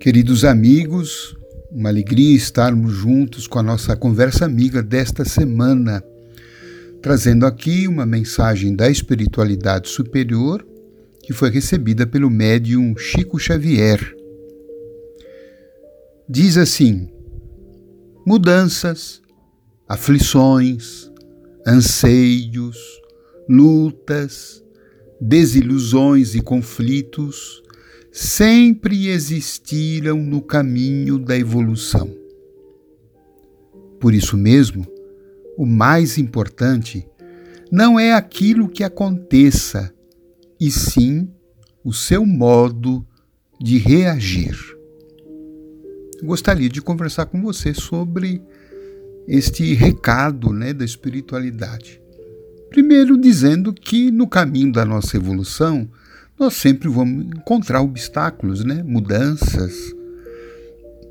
Queridos amigos, uma alegria estarmos juntos com a nossa conversa amiga desta semana, trazendo aqui uma mensagem da espiritualidade superior que foi recebida pelo médium Chico Xavier. Diz assim: mudanças, aflições, anseios, lutas, desilusões e conflitos sempre existiram no caminho da evolução. Por isso mesmo, o mais importante não é aquilo que aconteça, e sim o seu modo de reagir. gostaria de conversar com você sobre este recado né, da espiritualidade. Primeiro, dizendo que no caminho da nossa evolução, nós sempre vamos encontrar obstáculos, né? mudanças,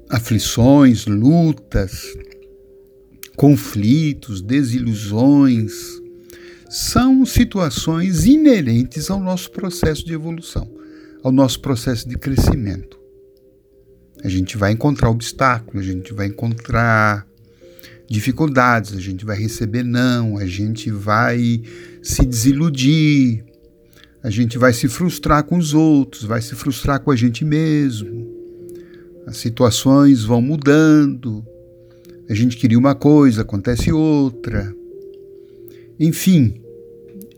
aflições, lutas, conflitos, desilusões. São situações inerentes ao nosso processo de evolução, ao nosso processo de crescimento. A gente vai encontrar obstáculos, a gente vai encontrar dificuldades, a gente vai receber não, a gente vai se desiludir, a gente vai se frustrar com os outros, vai se frustrar com a gente mesmo. As situações vão mudando. A gente queria uma coisa, acontece outra. Enfim,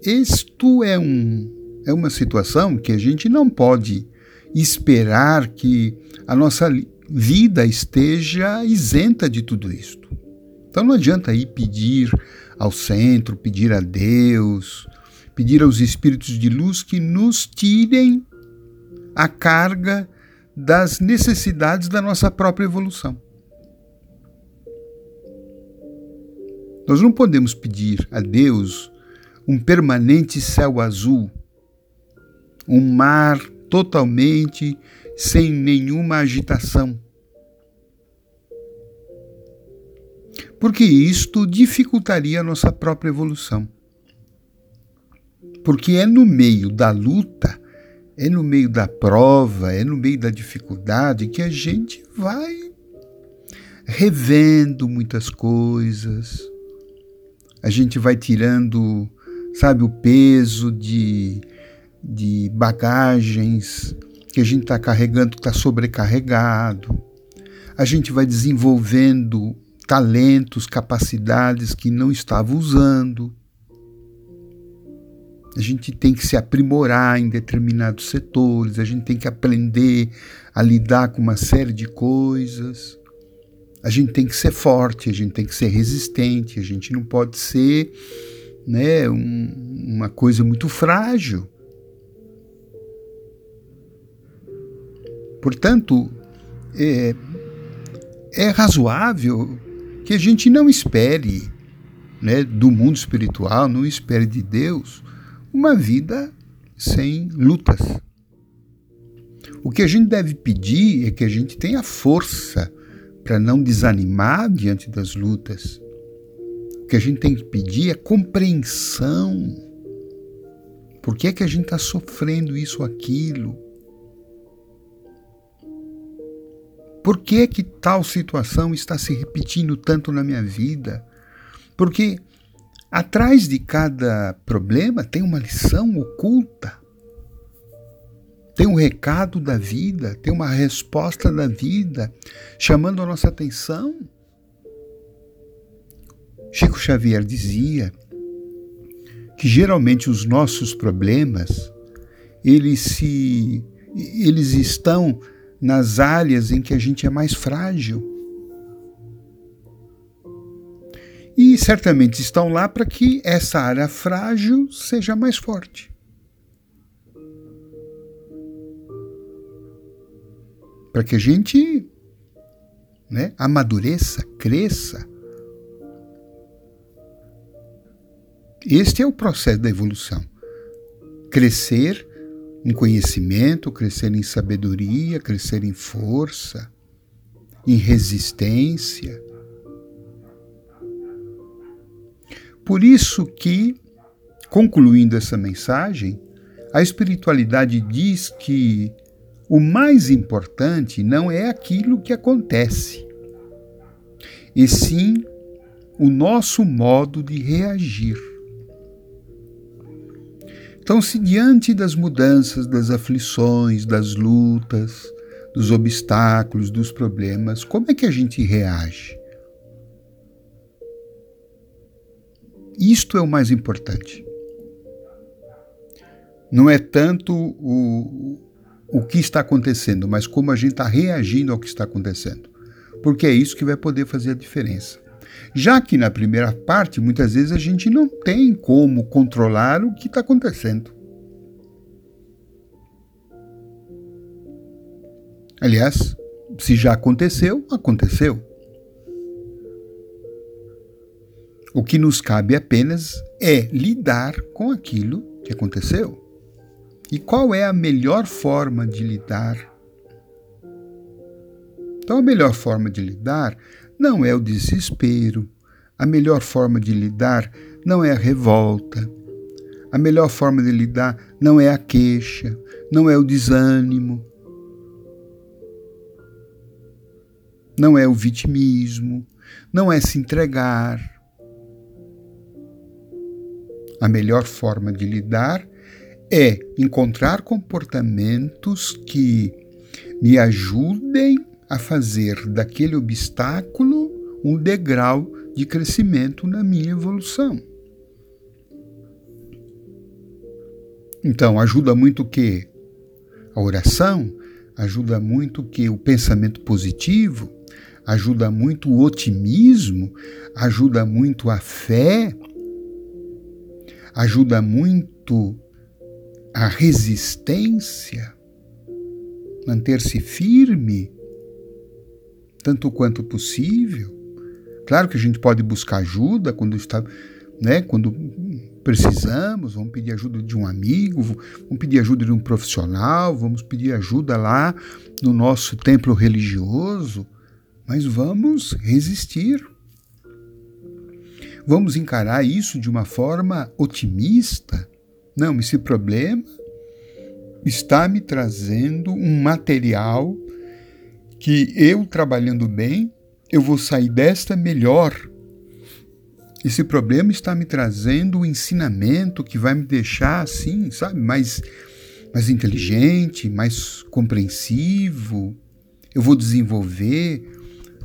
isto é, um, é uma situação que a gente não pode esperar que a nossa vida esteja isenta de tudo isto. Então não adianta ir pedir ao centro, pedir a Deus, pedir aos espíritos de luz que nos tirem a carga das necessidades da nossa própria evolução. Nós não podemos pedir a Deus um permanente céu azul, um mar totalmente sem nenhuma agitação. Porque isto dificultaria a nossa própria evolução. Porque é no meio da luta, é no meio da prova, é no meio da dificuldade que a gente vai revendo muitas coisas, a gente vai tirando, sabe, o peso de, de bagagens que a gente está carregando, está sobrecarregado. A gente vai desenvolvendo talentos, capacidades que não estava usando. A gente tem que se aprimorar em determinados setores, a gente tem que aprender a lidar com uma série de coisas. A gente tem que ser forte, a gente tem que ser resistente, a gente não pode ser né, um, uma coisa muito frágil. Portanto, é, é razoável que a gente não espere né, do mundo espiritual, não espere de Deus uma vida sem lutas. O que a gente deve pedir é que a gente tenha força para não desanimar diante das lutas. O que a gente tem que pedir é compreensão. Por que é que a gente está sofrendo isso ou aquilo? Por que é que tal situação está se repetindo tanto na minha vida? Porque Atrás de cada problema tem uma lição oculta. Tem um recado da vida, tem uma resposta da vida chamando a nossa atenção. Chico Xavier dizia que geralmente os nossos problemas eles se eles estão nas áreas em que a gente é mais frágil. E certamente estão lá para que essa área frágil seja mais forte. Para que a gente né, amadureça, cresça. Este é o processo da evolução. Crescer em conhecimento, crescer em sabedoria, crescer em força, em resistência Por isso que, concluindo essa mensagem, a espiritualidade diz que o mais importante não é aquilo que acontece, e sim o nosso modo de reagir. Então, se diante das mudanças, das aflições, das lutas, dos obstáculos, dos problemas, como é que a gente reage? Isto é o mais importante. Não é tanto o, o que está acontecendo, mas como a gente está reagindo ao que está acontecendo. Porque é isso que vai poder fazer a diferença. Já que na primeira parte, muitas vezes a gente não tem como controlar o que está acontecendo. Aliás, se já aconteceu, aconteceu. O que nos cabe apenas é lidar com aquilo que aconteceu. E qual é a melhor forma de lidar? Então, a melhor forma de lidar não é o desespero, a melhor forma de lidar não é a revolta, a melhor forma de lidar não é a queixa, não é o desânimo, não é o vitimismo, não é se entregar, a melhor forma de lidar é encontrar comportamentos que me ajudem a fazer daquele obstáculo um degrau de crescimento na minha evolução. Então, ajuda muito o que? A oração, ajuda muito o que? O pensamento positivo, ajuda muito o otimismo, ajuda muito a fé, ajuda muito a resistência, manter-se firme, tanto quanto possível. Claro que a gente pode buscar ajuda quando está, né, quando precisamos, vamos pedir ajuda de um amigo, vamos pedir ajuda de um profissional, vamos pedir ajuda lá no nosso templo religioso, mas vamos resistir. Vamos encarar isso de uma forma otimista? Não, esse problema está me trazendo um material que eu trabalhando bem, eu vou sair desta melhor. Esse problema está me trazendo um ensinamento que vai me deixar assim, sabe, mais mais inteligente, mais compreensivo. Eu vou desenvolver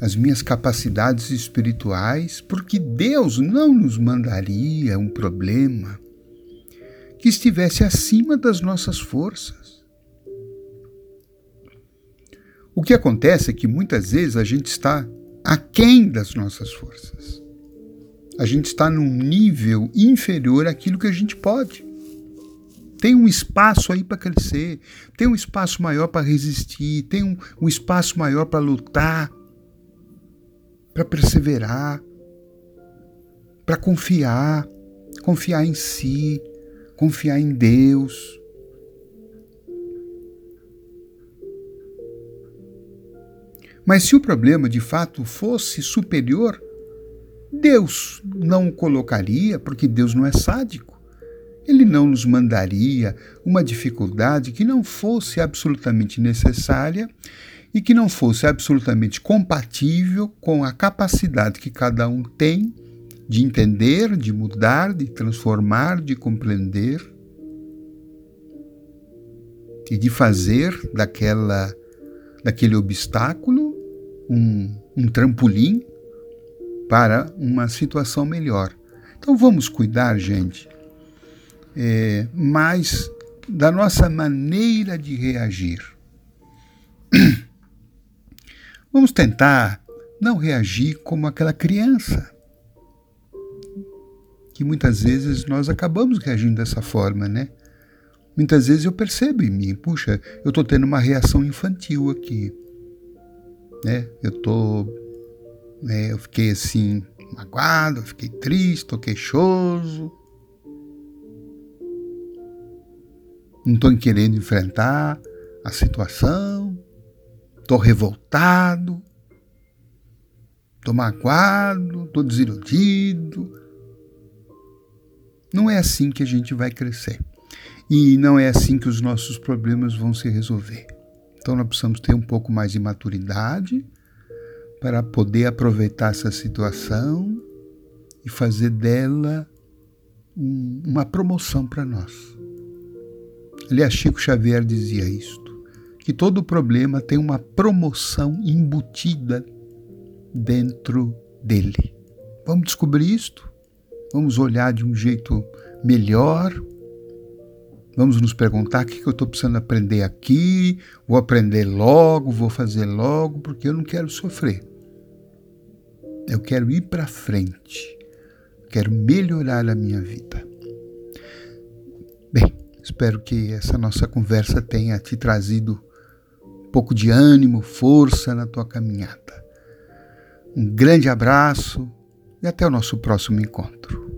as minhas capacidades espirituais, porque Deus não nos mandaria um problema que estivesse acima das nossas forças. O que acontece é que muitas vezes a gente está aquém das nossas forças. A gente está num nível inferior àquilo que a gente pode. Tem um espaço aí para crescer, tem um espaço maior para resistir, tem um, um espaço maior para lutar, para perseverar, para confiar, confiar em si, confiar em Deus. Mas se o problema de fato fosse superior, Deus não o colocaria, porque Deus não é sádico. Ele não nos mandaria uma dificuldade que não fosse absolutamente necessária e que não fosse absolutamente compatível com a capacidade que cada um tem de entender, de mudar, de transformar, de compreender e de fazer daquela, daquele obstáculo um, um trampolim para uma situação melhor. Então vamos cuidar, gente, é, mais da nossa maneira de reagir. Vamos tentar não reagir como aquela criança. Que muitas vezes nós acabamos reagindo dessa forma, né? Muitas vezes eu percebo em mim, puxa, eu estou tendo uma reação infantil aqui. Né? Eu tô, né, eu fiquei assim magoado, eu fiquei triste, estou queixoso. Não estou querendo enfrentar a situação estou revoltado, estou magoado, estou desiludido. Não é assim que a gente vai crescer. E não é assim que os nossos problemas vão se resolver. Então nós precisamos ter um pouco mais de maturidade para poder aproveitar essa situação e fazer dela um, uma promoção para nós. Aliás, Chico Xavier dizia isto, que todo problema tem uma promoção embutida dentro dele. Vamos descobrir isto? Vamos olhar de um jeito melhor Vamos nos perguntar o que eu estou precisando aprender aqui, vou aprender logo, vou fazer logo, porque eu não quero sofrer. Eu quero ir para frente, quero melhorar a minha vida. Espero que essa nossa conversa tenha te trazido um pouco de ânimo, força na tua caminhada. Um grande abraço e até o nosso próximo encontro.